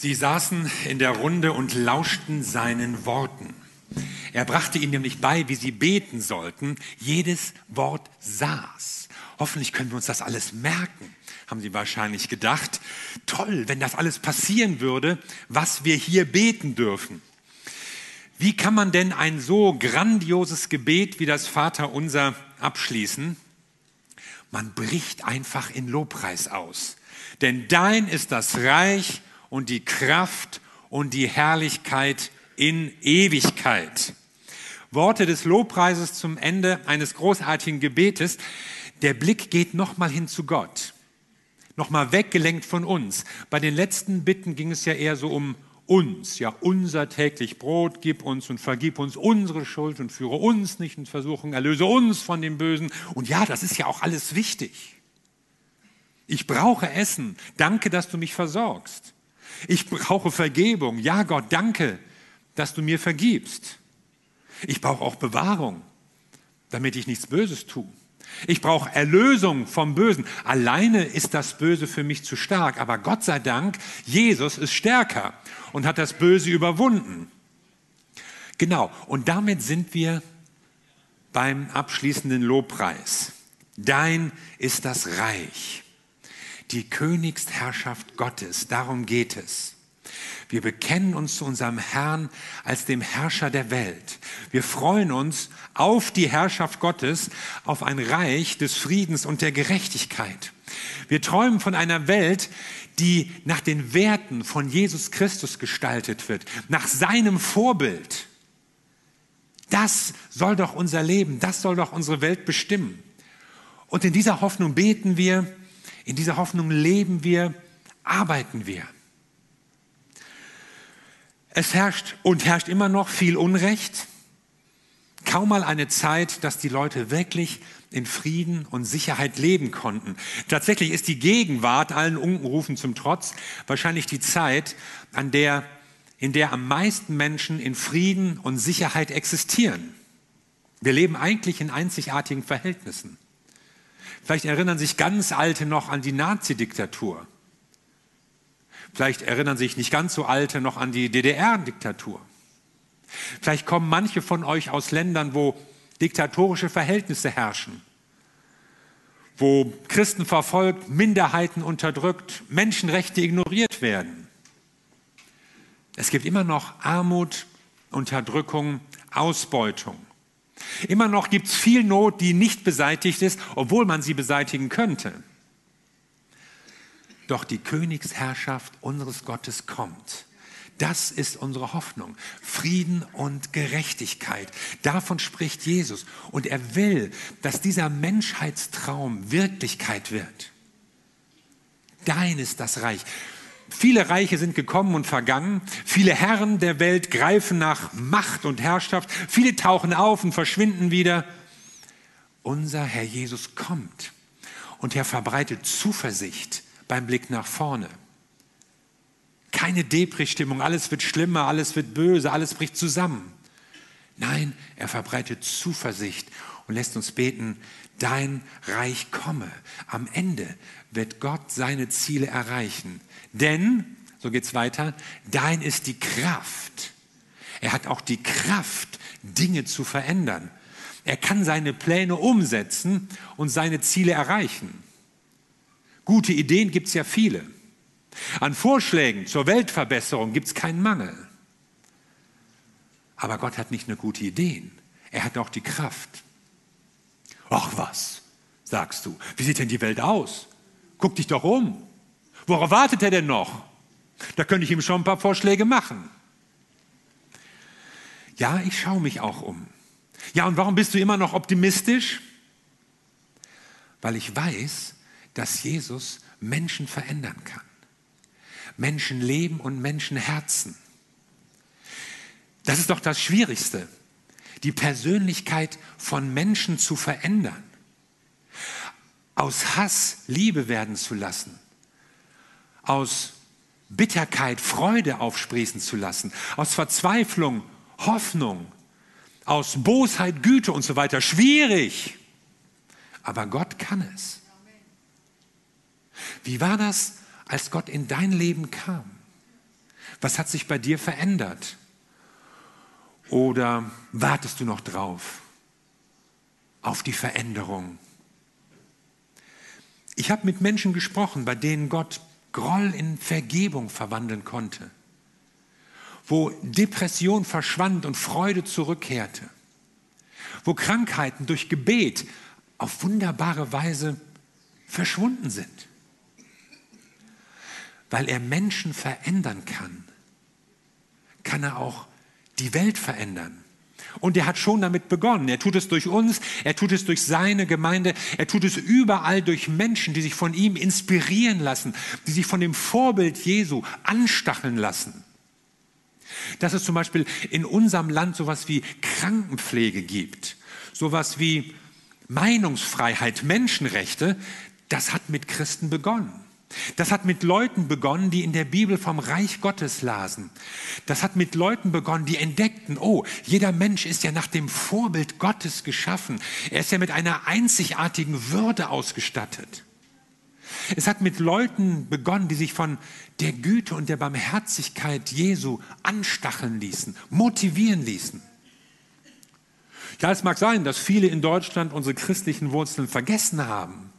Sie saßen in der Runde und lauschten seinen Worten. Er brachte ihnen nämlich bei, wie sie beten sollten. Jedes Wort saß. Hoffentlich können wir uns das alles merken, haben sie wahrscheinlich gedacht. Toll, wenn das alles passieren würde, was wir hier beten dürfen. Wie kann man denn ein so grandioses Gebet wie das Vaterunser abschließen? Man bricht einfach in Lobpreis aus. Denn dein ist das Reich und die Kraft und die Herrlichkeit in Ewigkeit. Worte des Lobpreises zum Ende eines großartigen Gebetes. Der Blick geht nochmal hin zu Gott. Nochmal weggelenkt von uns. Bei den letzten Bitten ging es ja eher so um uns, ja, unser täglich Brot, gib uns und vergib uns unsere Schuld und führe uns nicht in Versuchung, erlöse uns von dem Bösen. Und ja, das ist ja auch alles wichtig. Ich brauche Essen. Danke, dass du mich versorgst. Ich brauche Vergebung. Ja, Gott, danke, dass du mir vergibst. Ich brauche auch Bewahrung, damit ich nichts Böses tue. Ich brauche Erlösung vom Bösen. Alleine ist das Böse für mich zu stark, aber Gott sei Dank, Jesus ist stärker und hat das Böse überwunden. Genau, und damit sind wir beim abschließenden Lobpreis. Dein ist das Reich die Königsherrschaft Gottes. Darum geht es. Wir bekennen uns zu unserem Herrn als dem Herrscher der Welt. Wir freuen uns auf die Herrschaft Gottes, auf ein Reich des Friedens und der Gerechtigkeit. Wir träumen von einer Welt, die nach den Werten von Jesus Christus gestaltet wird, nach seinem Vorbild. Das soll doch unser Leben, das soll doch unsere Welt bestimmen. Und in dieser Hoffnung beten wir, in dieser Hoffnung leben wir, arbeiten wir. Es herrscht und herrscht immer noch viel Unrecht. Kaum mal eine Zeit, dass die Leute wirklich in Frieden und Sicherheit leben konnten. Tatsächlich ist die Gegenwart allen Unkenrufen zum Trotz wahrscheinlich die Zeit, an der, in der am meisten Menschen in Frieden und Sicherheit existieren. Wir leben eigentlich in einzigartigen Verhältnissen. Vielleicht erinnern sich ganz Alte noch an die Nazi-Diktatur. Vielleicht erinnern sich nicht ganz so Alte noch an die DDR-Diktatur. Vielleicht kommen manche von euch aus Ländern, wo diktatorische Verhältnisse herrschen, wo Christen verfolgt, Minderheiten unterdrückt, Menschenrechte ignoriert werden. Es gibt immer noch Armut, Unterdrückung, Ausbeutung. Immer noch gibt es viel Not, die nicht beseitigt ist, obwohl man sie beseitigen könnte. Doch die Königsherrschaft unseres Gottes kommt. Das ist unsere Hoffnung. Frieden und Gerechtigkeit. Davon spricht Jesus. Und er will, dass dieser Menschheitstraum Wirklichkeit wird. Dein ist das Reich. Viele Reiche sind gekommen und vergangen. Viele Herren der Welt greifen nach Macht und Herrschaft. Viele tauchen auf und verschwinden wieder. Unser Herr Jesus kommt und er verbreitet Zuversicht beim Blick nach vorne. Keine Depri-Stimmung, alles wird schlimmer, alles wird böse, alles bricht zusammen. Nein, er verbreitet Zuversicht und lässt uns beten, dein Reich komme. Am Ende wird Gott seine Ziele erreichen. Denn, so geht es weiter, dein ist die Kraft. Er hat auch die Kraft, Dinge zu verändern. Er kann seine Pläne umsetzen und seine Ziele erreichen. Gute Ideen gibt es ja viele. An Vorschlägen zur Weltverbesserung gibt es keinen Mangel. Aber Gott hat nicht nur gute Ideen, er hat auch die Kraft. Ach was, sagst du, wie sieht denn die Welt aus? Guck dich doch um. Worauf wartet er denn noch? Da könnte ich ihm schon ein paar Vorschläge machen. Ja, ich schaue mich auch um. Ja, und warum bist du immer noch optimistisch? Weil ich weiß, dass Jesus Menschen verändern kann. Menschenleben und Menschenherzen. Das ist doch das Schwierigste, die Persönlichkeit von Menschen zu verändern. Aus Hass Liebe werden zu lassen aus Bitterkeit Freude aufsprießen zu lassen, aus Verzweiflung Hoffnung, aus Bosheit Güte und so weiter. Schwierig, aber Gott kann es. Wie war das, als Gott in dein Leben kam? Was hat sich bei dir verändert? Oder wartest du noch drauf? Auf die Veränderung. Ich habe mit Menschen gesprochen, bei denen Gott Groll in Vergebung verwandeln konnte, wo Depression verschwand und Freude zurückkehrte, wo Krankheiten durch Gebet auf wunderbare Weise verschwunden sind. Weil er Menschen verändern kann, kann er auch die Welt verändern. Und er hat schon damit begonnen. Er tut es durch uns, er tut es durch seine Gemeinde, er tut es überall durch Menschen, die sich von ihm inspirieren lassen, die sich von dem Vorbild Jesu anstacheln lassen. Dass es zum Beispiel in unserem Land sowas wie Krankenpflege gibt, sowas wie Meinungsfreiheit, Menschenrechte, das hat mit Christen begonnen. Das hat mit Leuten begonnen, die in der Bibel vom Reich Gottes lasen. Das hat mit Leuten begonnen, die entdeckten, oh, jeder Mensch ist ja nach dem Vorbild Gottes geschaffen. Er ist ja mit einer einzigartigen Würde ausgestattet. Es hat mit Leuten begonnen, die sich von der Güte und der Barmherzigkeit Jesu anstacheln ließen, motivieren ließen. Ja, es mag sein, dass viele in Deutschland unsere christlichen Wurzeln vergessen haben,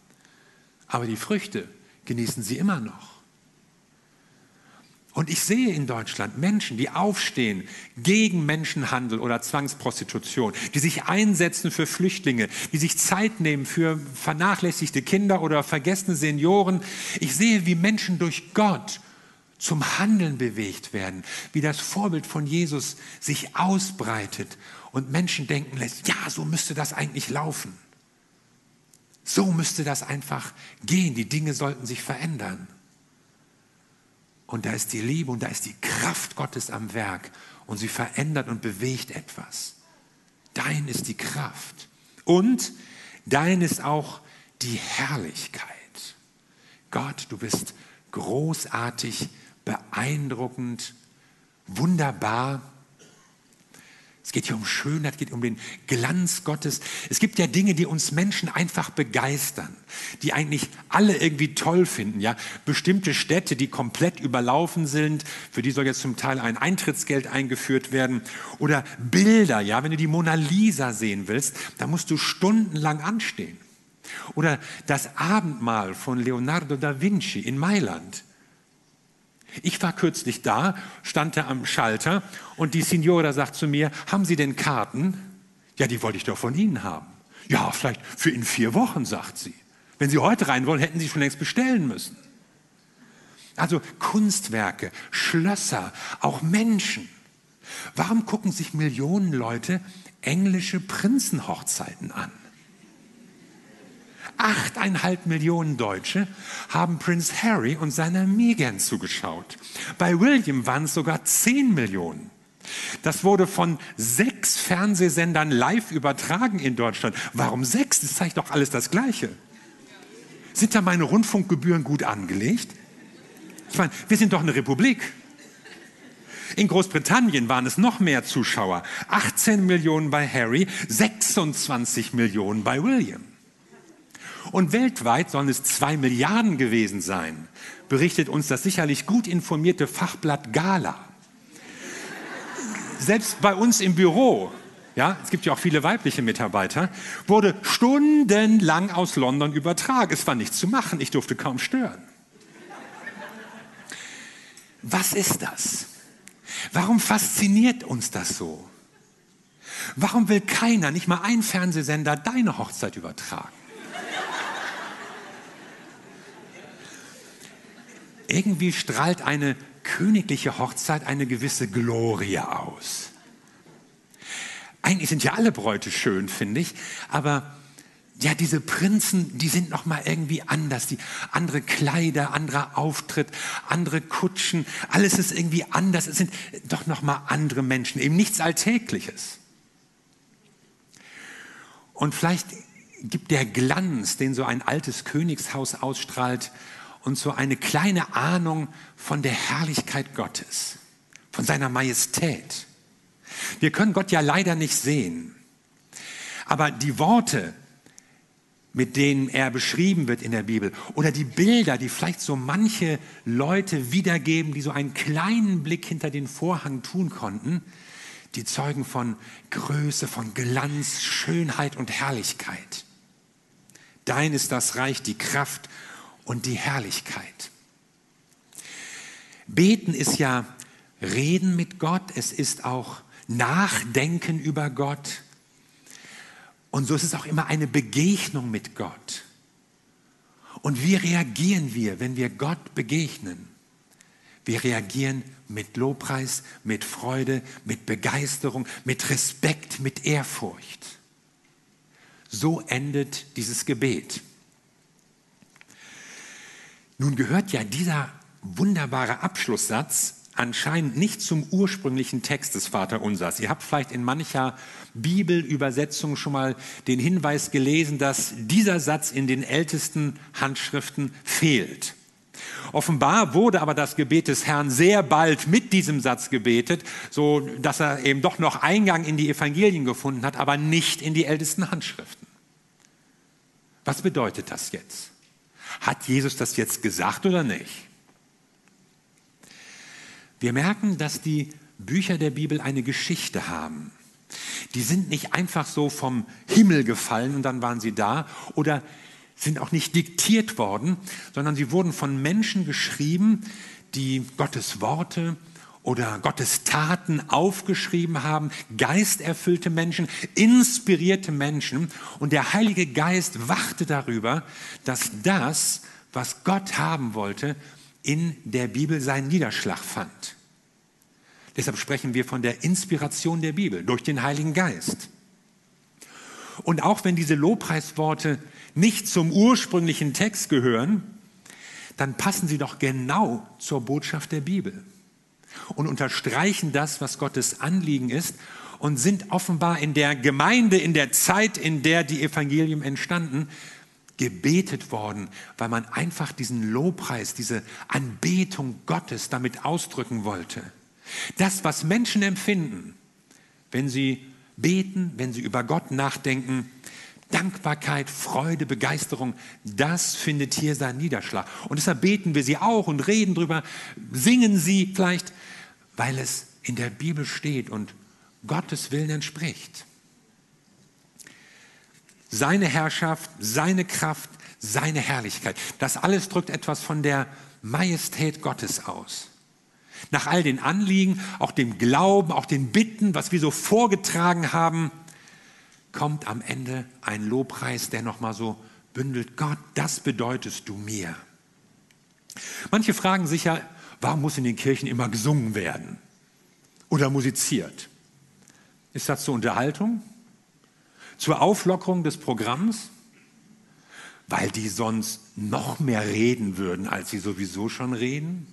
aber die Früchte genießen sie immer noch. Und ich sehe in Deutschland Menschen, die aufstehen gegen Menschenhandel oder Zwangsprostitution, die sich einsetzen für Flüchtlinge, die sich Zeit nehmen für vernachlässigte Kinder oder vergessene Senioren. Ich sehe, wie Menschen durch Gott zum Handeln bewegt werden, wie das Vorbild von Jesus sich ausbreitet und Menschen denken lässt, ja, so müsste das eigentlich laufen. So müsste das einfach gehen. Die Dinge sollten sich verändern. Und da ist die Liebe und da ist die Kraft Gottes am Werk und sie verändert und bewegt etwas. Dein ist die Kraft und dein ist auch die Herrlichkeit. Gott, du bist großartig, beeindruckend, wunderbar es geht hier um Schönheit, es geht um den Glanz Gottes. Es gibt ja Dinge, die uns Menschen einfach begeistern, die eigentlich alle irgendwie toll finden. Ja, bestimmte Städte, die komplett überlaufen sind, für die soll jetzt zum Teil ein Eintrittsgeld eingeführt werden. Oder Bilder, ja, wenn du die Mona Lisa sehen willst, da musst du stundenlang anstehen. Oder das Abendmahl von Leonardo da Vinci in Mailand. Ich war kürzlich da, stand da am Schalter und die Signora sagt zu mir, haben Sie denn Karten? Ja, die wollte ich doch von Ihnen haben. Ja, vielleicht für in vier Wochen, sagt sie. Wenn Sie heute rein wollen, hätten Sie schon längst bestellen müssen. Also Kunstwerke, Schlösser, auch Menschen. Warum gucken sich Millionen Leute englische Prinzenhochzeiten an? Achteinhalb Millionen Deutsche haben Prince Harry und seiner Meghan zugeschaut. Bei William waren es sogar zehn Millionen. Das wurde von sechs Fernsehsendern live übertragen in Deutschland. Warum sechs? Das zeigt doch alles das Gleiche. Sind da meine Rundfunkgebühren gut angelegt? Ich meine, wir sind doch eine Republik. In Großbritannien waren es noch mehr Zuschauer. 18 Millionen bei Harry, 26 Millionen bei William. Und weltweit sollen es zwei Milliarden gewesen sein, berichtet uns das sicherlich gut informierte Fachblatt Gala. Selbst bei uns im Büro, ja, es gibt ja auch viele weibliche Mitarbeiter, wurde stundenlang aus London übertragen. Es war nichts zu machen, ich durfte kaum stören. Was ist das? Warum fasziniert uns das so? Warum will keiner, nicht mal ein Fernsehsender, deine Hochzeit übertragen? Irgendwie strahlt eine königliche Hochzeit eine gewisse Glorie aus. Eigentlich sind ja alle Bräute schön, finde ich, aber ja, diese Prinzen, die sind noch mal irgendwie anders. Die andere Kleider, anderer Auftritt, andere Kutschen, alles ist irgendwie anders. Es sind doch noch mal andere Menschen, eben nichts Alltägliches. Und vielleicht gibt der Glanz, den so ein altes Königshaus ausstrahlt, und so eine kleine Ahnung von der Herrlichkeit Gottes, von seiner Majestät. Wir können Gott ja leider nicht sehen, aber die Worte, mit denen er beschrieben wird in der Bibel. Oder die Bilder, die vielleicht so manche Leute wiedergeben, die so einen kleinen Blick hinter den Vorhang tun konnten, die zeugen von Größe, von Glanz, Schönheit und Herrlichkeit. Dein ist das Reich, die Kraft und die Herrlichkeit. Beten ist ja Reden mit Gott, es ist auch Nachdenken über Gott. Und so ist es auch immer eine Begegnung mit Gott. Und wie reagieren wir, wenn wir Gott begegnen? Wir reagieren mit Lobpreis, mit Freude, mit Begeisterung, mit Respekt, mit Ehrfurcht. So endet dieses Gebet. Nun gehört ja dieser wunderbare Abschlusssatz anscheinend nicht zum ursprünglichen Text des Vaterunsers. Ihr habt vielleicht in mancher Bibelübersetzung schon mal den Hinweis gelesen, dass dieser Satz in den ältesten Handschriften fehlt. Offenbar wurde aber das Gebet des Herrn sehr bald mit diesem Satz gebetet, so dass er eben doch noch Eingang in die Evangelien gefunden hat, aber nicht in die ältesten Handschriften. Was bedeutet das jetzt? Hat Jesus das jetzt gesagt oder nicht? Wir merken, dass die Bücher der Bibel eine Geschichte haben. Die sind nicht einfach so vom Himmel gefallen und dann waren sie da oder sind auch nicht diktiert worden, sondern sie wurden von Menschen geschrieben, die Gottes Worte oder Gottes Taten aufgeschrieben haben, geisterfüllte Menschen, inspirierte Menschen. Und der Heilige Geist wachte darüber, dass das, was Gott haben wollte, in der Bibel seinen Niederschlag fand. Deshalb sprechen wir von der Inspiration der Bibel durch den Heiligen Geist. Und auch wenn diese Lobpreisworte nicht zum ursprünglichen Text gehören, dann passen sie doch genau zur Botschaft der Bibel und unterstreichen das, was Gottes Anliegen ist und sind offenbar in der Gemeinde, in der Zeit, in der die Evangelien entstanden, gebetet worden, weil man einfach diesen Lobpreis, diese Anbetung Gottes damit ausdrücken wollte. Das, was Menschen empfinden, wenn sie beten, wenn sie über Gott nachdenken, Dankbarkeit, Freude, Begeisterung, das findet hier seinen Niederschlag. Und deshalb beten wir sie auch und reden drüber, singen sie vielleicht, weil es in der Bibel steht und Gottes Willen entspricht seine Herrschaft, seine Kraft, seine Herrlichkeit. Das alles drückt etwas von der Majestät Gottes aus. Nach all den Anliegen, auch dem Glauben, auch den Bitten, was wir so vorgetragen haben, kommt am Ende ein Lobpreis, der nochmal so bündelt, Gott, das bedeutest du mir. Manche fragen sich ja, warum muss in den Kirchen immer gesungen werden oder musiziert? Ist das zur Unterhaltung? zur Auflockerung des Programms, weil die sonst noch mehr reden würden, als sie sowieso schon reden?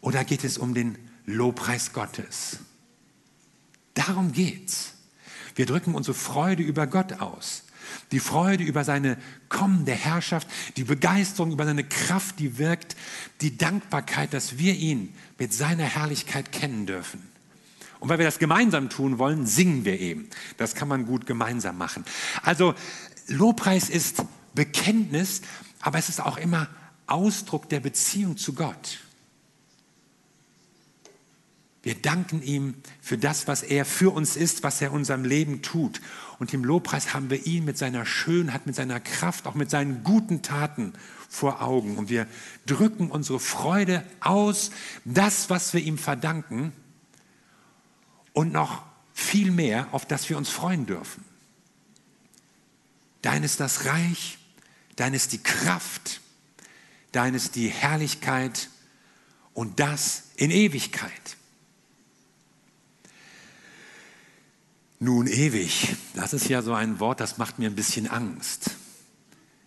Oder geht es um den Lobpreis Gottes? Darum geht's. Wir drücken unsere Freude über Gott aus. Die Freude über seine kommende Herrschaft, die Begeisterung über seine Kraft, die wirkt, die Dankbarkeit, dass wir ihn mit seiner Herrlichkeit kennen dürfen. Und weil wir das gemeinsam tun wollen, singen wir eben. Das kann man gut gemeinsam machen. Also Lobpreis ist Bekenntnis, aber es ist auch immer Ausdruck der Beziehung zu Gott. Wir danken ihm für das, was er für uns ist, was er in unserem Leben tut. Und im Lobpreis haben wir ihn mit seiner Schönheit, mit seiner Kraft, auch mit seinen guten Taten vor Augen. Und wir drücken unsere Freude aus, das, was wir ihm verdanken, und noch viel mehr, auf das wir uns freuen dürfen. Dein ist das Reich, dein ist die Kraft, dein ist die Herrlichkeit und das in Ewigkeit. Nun ewig, das ist ja so ein Wort, das macht mir ein bisschen Angst.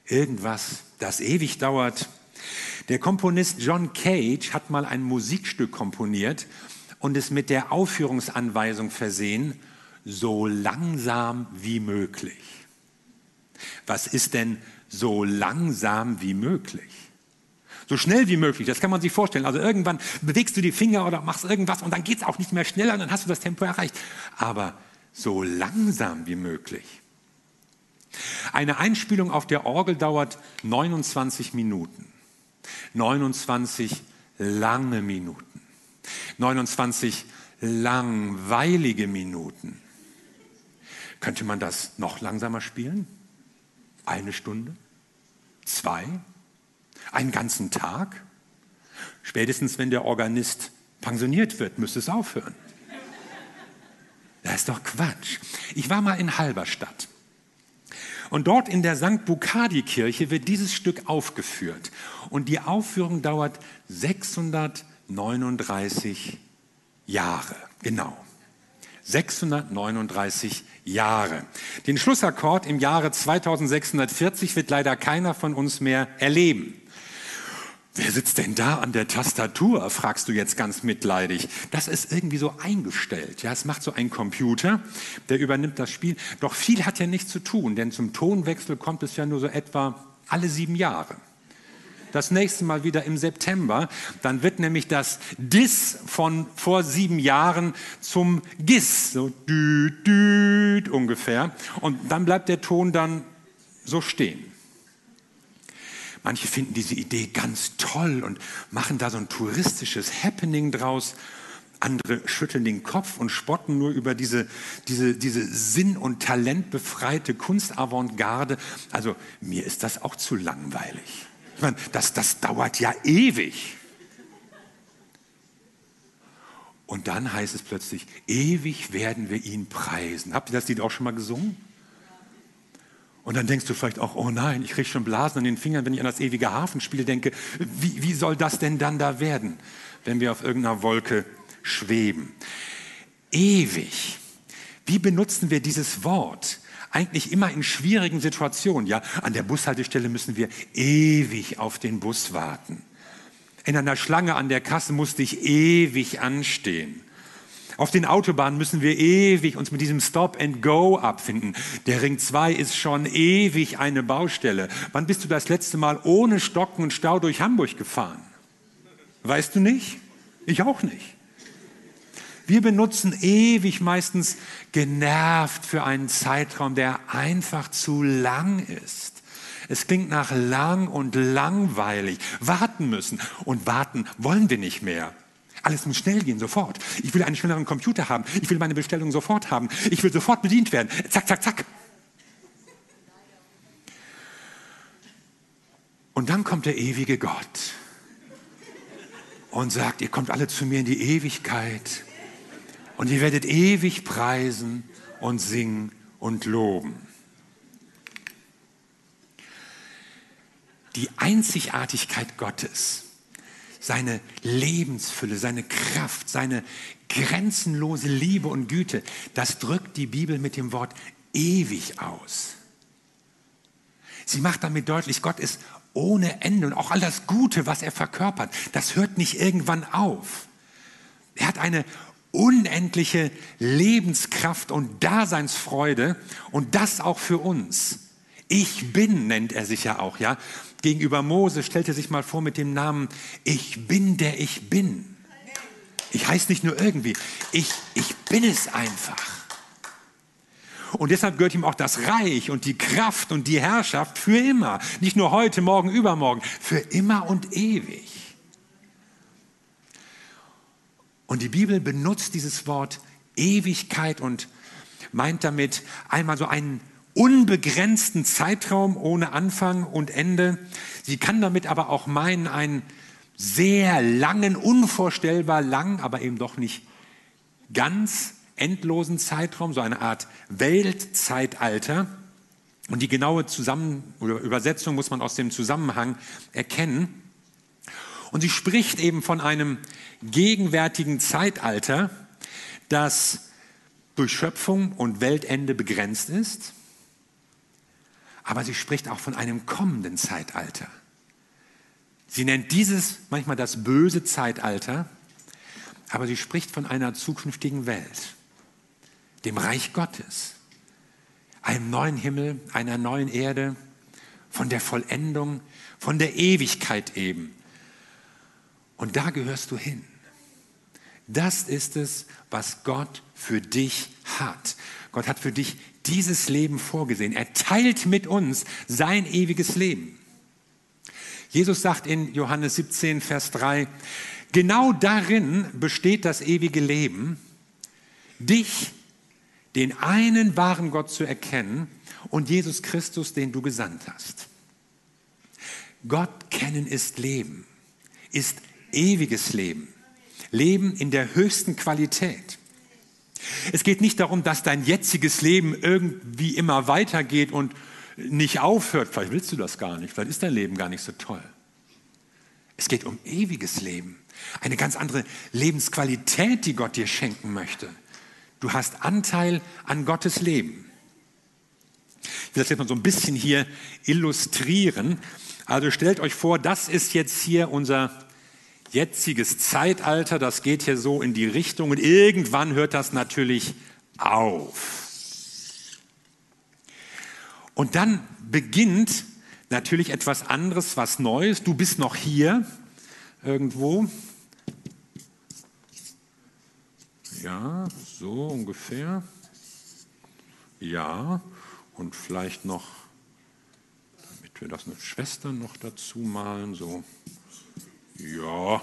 Irgendwas, das ewig dauert. Der Komponist John Cage hat mal ein Musikstück komponiert und es mit der Aufführungsanweisung versehen, so langsam wie möglich. Was ist denn so langsam wie möglich? So schnell wie möglich, das kann man sich vorstellen. Also irgendwann bewegst du die Finger oder machst irgendwas und dann geht es auch nicht mehr schneller und dann hast du das Tempo erreicht. Aber so langsam wie möglich. Eine Einspielung auf der Orgel dauert 29 Minuten. 29 lange Minuten. 29 langweilige Minuten. Könnte man das noch langsamer spielen? Eine Stunde? Zwei? Einen ganzen Tag? Spätestens wenn der Organist pensioniert wird, müsste es aufhören. Das ist doch Quatsch. Ich war mal in Halberstadt. Und dort in der St. Bukadi-Kirche wird dieses Stück aufgeführt. Und die Aufführung dauert 639 Jahre. Genau. 639 Jahre. Den Schlussakkord im Jahre 2640 wird leider keiner von uns mehr erleben. Wer sitzt denn da an der Tastatur? fragst du jetzt ganz mitleidig. Das ist irgendwie so eingestellt. Ja, es macht so ein Computer, der übernimmt das Spiel. Doch viel hat ja nichts zu tun, denn zum Tonwechsel kommt es ja nur so etwa alle sieben Jahre. Das nächste Mal wieder im September. Dann wird nämlich das Dis von vor sieben Jahren zum Gis, so düt, düt ungefähr. Und dann bleibt der Ton dann so stehen. Manche finden diese Idee ganz toll und machen da so ein touristisches Happening draus. Andere schütteln den Kopf und spotten nur über diese, diese, diese sinn- und talentbefreite Kunstavantgarde. Also mir ist das auch zu langweilig. Ich meine, das, das dauert ja ewig. Und dann heißt es plötzlich, ewig werden wir ihn preisen. Habt ihr das Lied auch schon mal gesungen? Und dann denkst du vielleicht auch, oh nein, ich kriege schon Blasen an den Fingern, wenn ich an das ewige Hafenspiel denke. Wie, wie soll das denn dann da werden, wenn wir auf irgendeiner Wolke schweben? Ewig. Wie benutzen wir dieses Wort? Eigentlich immer in schwierigen Situationen. Ja, an der Bushaltestelle müssen wir ewig auf den Bus warten. In einer Schlange an der Kasse musste ich ewig anstehen. Auf den Autobahnen müssen wir ewig uns mit diesem Stop and Go abfinden. Der Ring 2 ist schon ewig eine Baustelle. Wann bist du das letzte Mal ohne Stocken und Stau durch Hamburg gefahren? Weißt du nicht? Ich auch nicht. Wir benutzen ewig meistens genervt für einen Zeitraum, der einfach zu lang ist. Es klingt nach lang und langweilig. Warten müssen. Und warten wollen wir nicht mehr. Alles muss schnell gehen, sofort. Ich will einen schnelleren Computer haben. Ich will meine Bestellung sofort haben. Ich will sofort bedient werden. Zack, zack, zack. Und dann kommt der ewige Gott und sagt, ihr kommt alle zu mir in die Ewigkeit und ihr werdet ewig preisen und singen und loben. Die Einzigartigkeit Gottes seine Lebensfülle, seine Kraft, seine grenzenlose Liebe und Güte, das drückt die Bibel mit dem Wort ewig aus. Sie macht damit deutlich, Gott ist ohne Ende und auch all das Gute, was er verkörpert, das hört nicht irgendwann auf. Er hat eine unendliche Lebenskraft und Daseinsfreude und das auch für uns. Ich bin nennt er sich ja auch, ja gegenüber Mose stellte sich mal vor mit dem Namen, ich bin der ich bin. Ich heiße nicht nur irgendwie, ich, ich bin es einfach. Und deshalb gehört ihm auch das Reich und die Kraft und die Herrschaft für immer. Nicht nur heute, morgen, übermorgen, für immer und ewig. Und die Bibel benutzt dieses Wort Ewigkeit und meint damit einmal so einen unbegrenzten Zeitraum ohne Anfang und Ende. Sie kann damit aber auch meinen, einen sehr langen, unvorstellbar lang, aber eben doch nicht ganz endlosen Zeitraum, so eine Art Weltzeitalter. Und die genaue Zusammen oder Übersetzung muss man aus dem Zusammenhang erkennen. Und sie spricht eben von einem gegenwärtigen Zeitalter, das durch Schöpfung und Weltende begrenzt ist aber sie spricht auch von einem kommenden Zeitalter. Sie nennt dieses manchmal das böse Zeitalter, aber sie spricht von einer zukünftigen Welt, dem Reich Gottes, einem neuen Himmel, einer neuen Erde, von der Vollendung, von der Ewigkeit eben. Und da gehörst du hin. Das ist es, was Gott für dich hat. Gott hat für dich dieses Leben vorgesehen. Er teilt mit uns sein ewiges Leben. Jesus sagt in Johannes 17, Vers 3, genau darin besteht das ewige Leben, dich, den einen wahren Gott zu erkennen und Jesus Christus, den du gesandt hast. Gott kennen ist Leben, ist ewiges Leben, Leben in der höchsten Qualität. Es geht nicht darum, dass dein jetziges Leben irgendwie immer weitergeht und nicht aufhört. Vielleicht willst du das gar nicht, vielleicht ist dein Leben gar nicht so toll. Es geht um ewiges Leben, eine ganz andere Lebensqualität, die Gott dir schenken möchte. Du hast Anteil an Gottes Leben. Ich will das jetzt mal so ein bisschen hier illustrieren. Also stellt euch vor, das ist jetzt hier unser jetziges Zeitalter, das geht hier so in die Richtung und irgendwann hört das natürlich auf. Und dann beginnt natürlich etwas anderes, was Neues. Du bist noch hier irgendwo. Ja, so ungefähr. Ja, und vielleicht noch, damit wir das mit Schwestern noch dazu malen, so ja,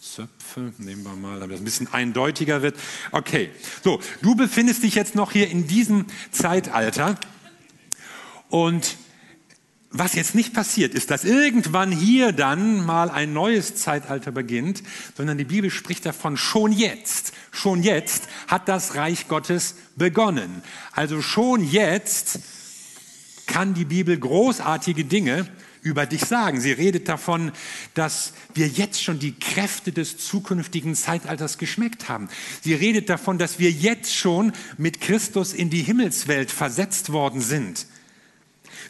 Zöpfe, nehmen wir mal, damit es ein bisschen eindeutiger wird. Okay, so, du befindest dich jetzt noch hier in diesem Zeitalter und was jetzt nicht passiert ist, dass irgendwann hier dann mal ein neues Zeitalter beginnt, sondern die Bibel spricht davon schon jetzt. Schon jetzt hat das Reich Gottes begonnen. Also schon jetzt kann die Bibel großartige Dinge über dich sagen. Sie redet davon, dass wir jetzt schon die Kräfte des zukünftigen Zeitalters geschmeckt haben. Sie redet davon, dass wir jetzt schon mit Christus in die Himmelswelt versetzt worden sind.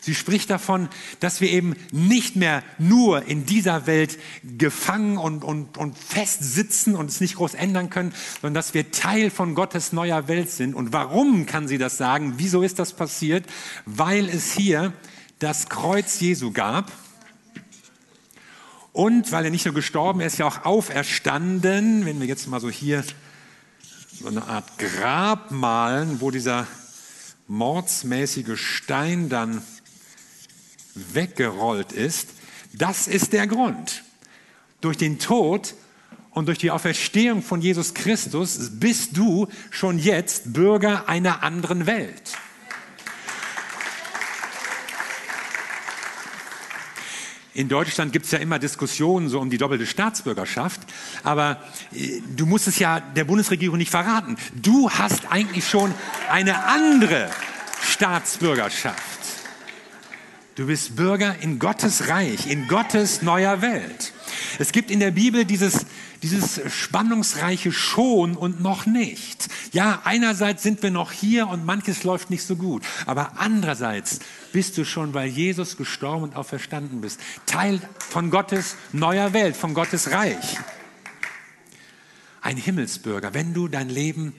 Sie spricht davon, dass wir eben nicht mehr nur in dieser Welt gefangen und, und, und fest sitzen und es nicht groß ändern können, sondern dass wir Teil von Gottes neuer Welt sind. Und warum kann sie das sagen? Wieso ist das passiert? Weil es hier das Kreuz Jesu gab. Und weil er nicht nur gestorben, er ist ja auch auferstanden. Wenn wir jetzt mal so hier so eine Art Grab malen, wo dieser mordsmäßige Stein dann weggerollt ist, das ist der Grund. Durch den Tod und durch die Auferstehung von Jesus Christus bist du schon jetzt Bürger einer anderen Welt. In Deutschland gibt es ja immer Diskussionen so um die doppelte Staatsbürgerschaft, aber äh, du musst es ja der Bundesregierung nicht verraten. Du hast eigentlich schon eine andere Staatsbürgerschaft. Du bist Bürger in Gottes Reich, in Gottes neuer Welt. Es gibt in der Bibel dieses, dieses spannungsreiche schon und noch nicht. Ja, einerseits sind wir noch hier und manches läuft nicht so gut, aber andererseits bist du schon, weil Jesus gestorben und auferstanden bist, Teil von Gottes neuer Welt, von Gottes Reich. Ein Himmelsbürger, wenn du dein Leben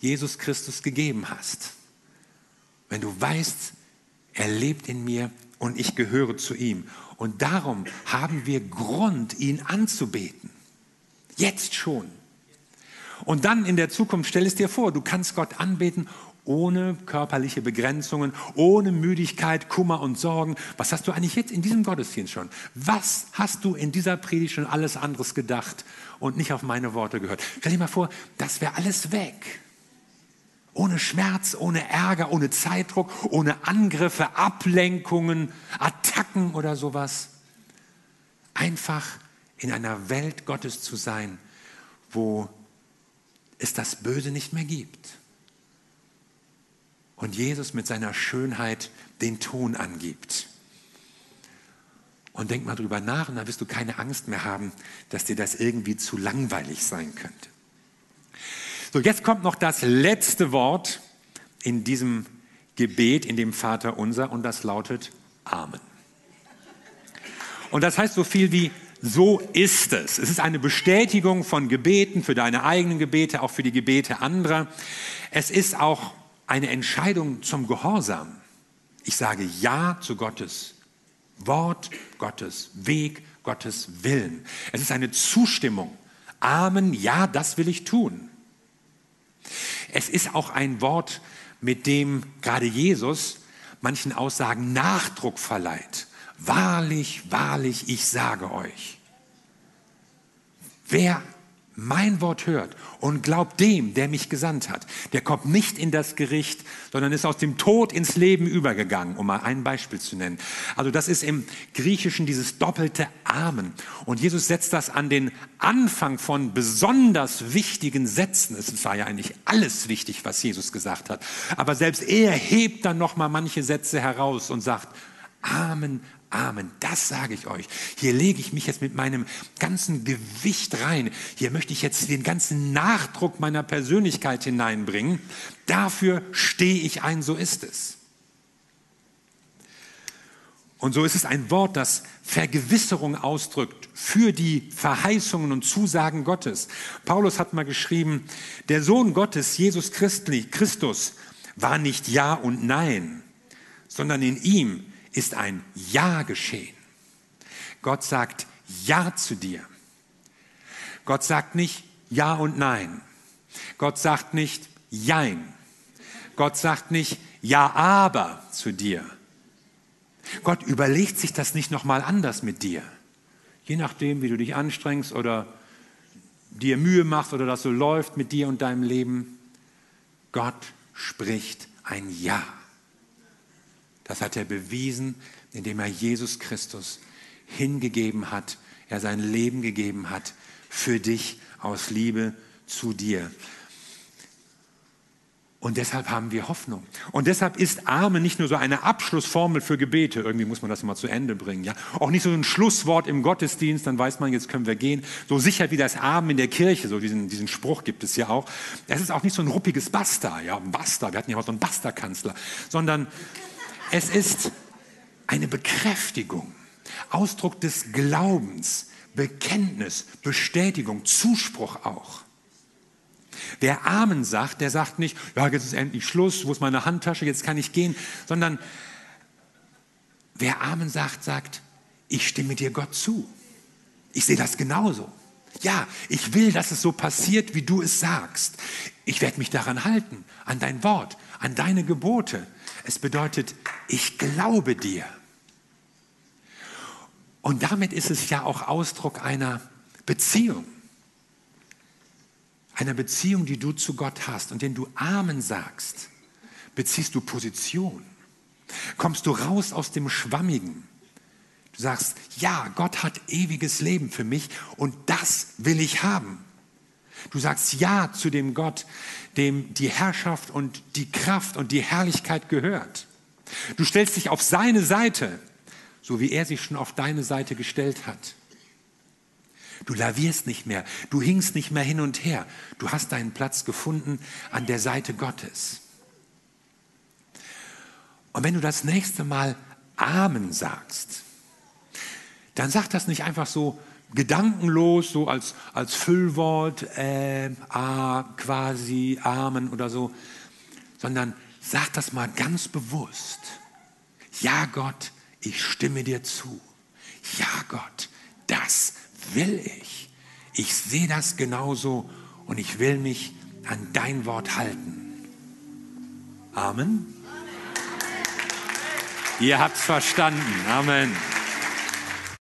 Jesus Christus gegeben hast. Wenn du weißt, er lebt in mir und ich gehöre zu ihm. Und darum haben wir Grund, ihn anzubeten. Jetzt schon. Und dann in der Zukunft, stell es dir vor, du kannst Gott anbeten ohne körperliche Begrenzungen, ohne Müdigkeit, Kummer und Sorgen. Was hast du eigentlich jetzt in diesem Gottesdienst schon? Was hast du in dieser Predigt schon alles anderes gedacht und nicht auf meine Worte gehört? Stell dir mal vor, das wäre alles weg. Ohne Schmerz, ohne Ärger, ohne Zeitdruck, ohne Angriffe, Ablenkungen, Attacken oder sowas. Einfach in einer Welt Gottes zu sein, wo es das Böse nicht mehr gibt. Und Jesus mit seiner Schönheit den Ton angibt. Und denk mal drüber nach und dann wirst du keine Angst mehr haben, dass dir das irgendwie zu langweilig sein könnte. So, jetzt kommt noch das letzte Wort in diesem Gebet, in dem Vater unser, und das lautet Amen. Und das heißt so viel wie so ist es. Es ist eine Bestätigung von Gebeten für deine eigenen Gebete, auch für die Gebete anderer. Es ist auch eine Entscheidung zum Gehorsam. Ich sage Ja zu Gottes Wort, Gottes Weg, Gottes Willen. Es ist eine Zustimmung. Amen, ja, das will ich tun. Es ist auch ein Wort, mit dem gerade Jesus manchen Aussagen Nachdruck verleiht. Wahrlich, wahrlich, ich sage euch. Wer mein Wort hört und glaubt dem, der mich gesandt hat, der kommt nicht in das Gericht, sondern ist aus dem Tod ins Leben übergegangen, um mal ein Beispiel zu nennen. Also das ist im Griechischen dieses doppelte Amen. Und Jesus setzt das an den Anfang von besonders wichtigen Sätzen. Es war ja eigentlich alles wichtig, was Jesus gesagt hat. Aber selbst er hebt dann noch mal manche Sätze heraus und sagt, Amen, Amen. Das sage ich euch. Hier lege ich mich jetzt mit meinem ganzen Gewicht rein. Hier möchte ich jetzt den ganzen Nachdruck meiner Persönlichkeit hineinbringen. Dafür stehe ich ein, so ist es. Und so ist es ein Wort, das Vergewisserung ausdrückt für die Verheißungen und Zusagen Gottes. Paulus hat mal geschrieben, der Sohn Gottes, Jesus Christus, war nicht Ja und Nein, sondern in ihm ist ein Ja geschehen. Gott sagt Ja zu dir. Gott sagt nicht Ja und Nein. Gott sagt nicht Jein. Gott sagt nicht Ja, aber zu dir. Gott überlegt sich das nicht nochmal anders mit dir. Je nachdem, wie du dich anstrengst oder dir Mühe machst oder das so läuft mit dir und deinem Leben. Gott spricht ein Ja. Das hat er bewiesen, indem er Jesus Christus hingegeben hat, er sein Leben gegeben hat für dich aus Liebe zu dir. Und deshalb haben wir Hoffnung. Und deshalb ist Arme nicht nur so eine Abschlussformel für Gebete. Irgendwie muss man das mal zu Ende bringen. Ja? Auch nicht so ein Schlusswort im Gottesdienst, dann weiß man, jetzt können wir gehen. So sicher wie das Armen in der Kirche, so diesen, diesen Spruch gibt es ja auch. Es ist auch nicht so ein ruppiges Basta, ja, Basta. Wir hatten ja auch so einen Basta-Kanzler. Sondern es ist eine Bekräftigung, Ausdruck des Glaubens, Bekenntnis, Bestätigung, Zuspruch auch. Wer Amen sagt, der sagt nicht, ja, jetzt ist endlich Schluss, wo ist meine Handtasche, jetzt kann ich gehen, sondern wer Amen sagt, sagt, ich stimme dir Gott zu. Ich sehe das genauso. Ja, ich will, dass es so passiert, wie du es sagst. Ich werde mich daran halten, an dein Wort, an deine Gebote. Es bedeutet, ich glaube dir. Und damit ist es ja auch Ausdruck einer Beziehung. Einer Beziehung, die du zu Gott hast. Und wenn du Amen sagst, beziehst du Position. Kommst du raus aus dem Schwammigen. Du sagst, ja, Gott hat ewiges Leben für mich und das will ich haben. Du sagst Ja zu dem Gott, dem die Herrschaft und die Kraft und die Herrlichkeit gehört. Du stellst dich auf seine Seite, so wie er sich schon auf deine Seite gestellt hat. Du lavierst nicht mehr, du hingst nicht mehr hin und her. Du hast deinen Platz gefunden an der Seite Gottes. Und wenn du das nächste Mal Amen sagst, dann sag das nicht einfach so, gedankenlos, so als, als Füllwort, äh, ah, quasi, Amen oder so, sondern sag das mal ganz bewusst. Ja, Gott, ich stimme dir zu. Ja, Gott, das will ich. Ich sehe das genauso und ich will mich an dein Wort halten. Amen. Ihr habt es verstanden. Amen.